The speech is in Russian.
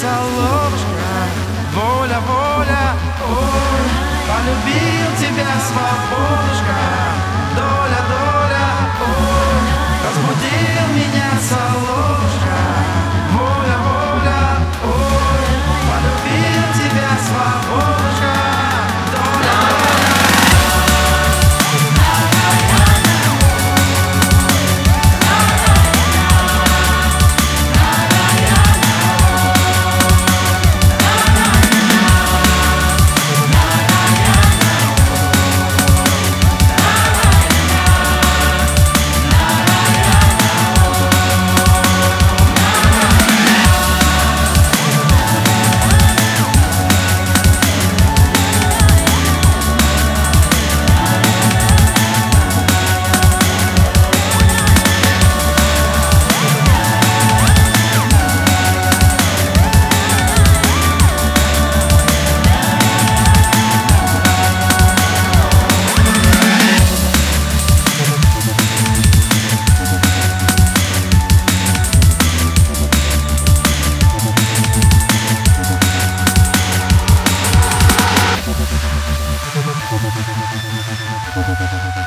солнышко Воля, воля, ой Полюбил Thank you.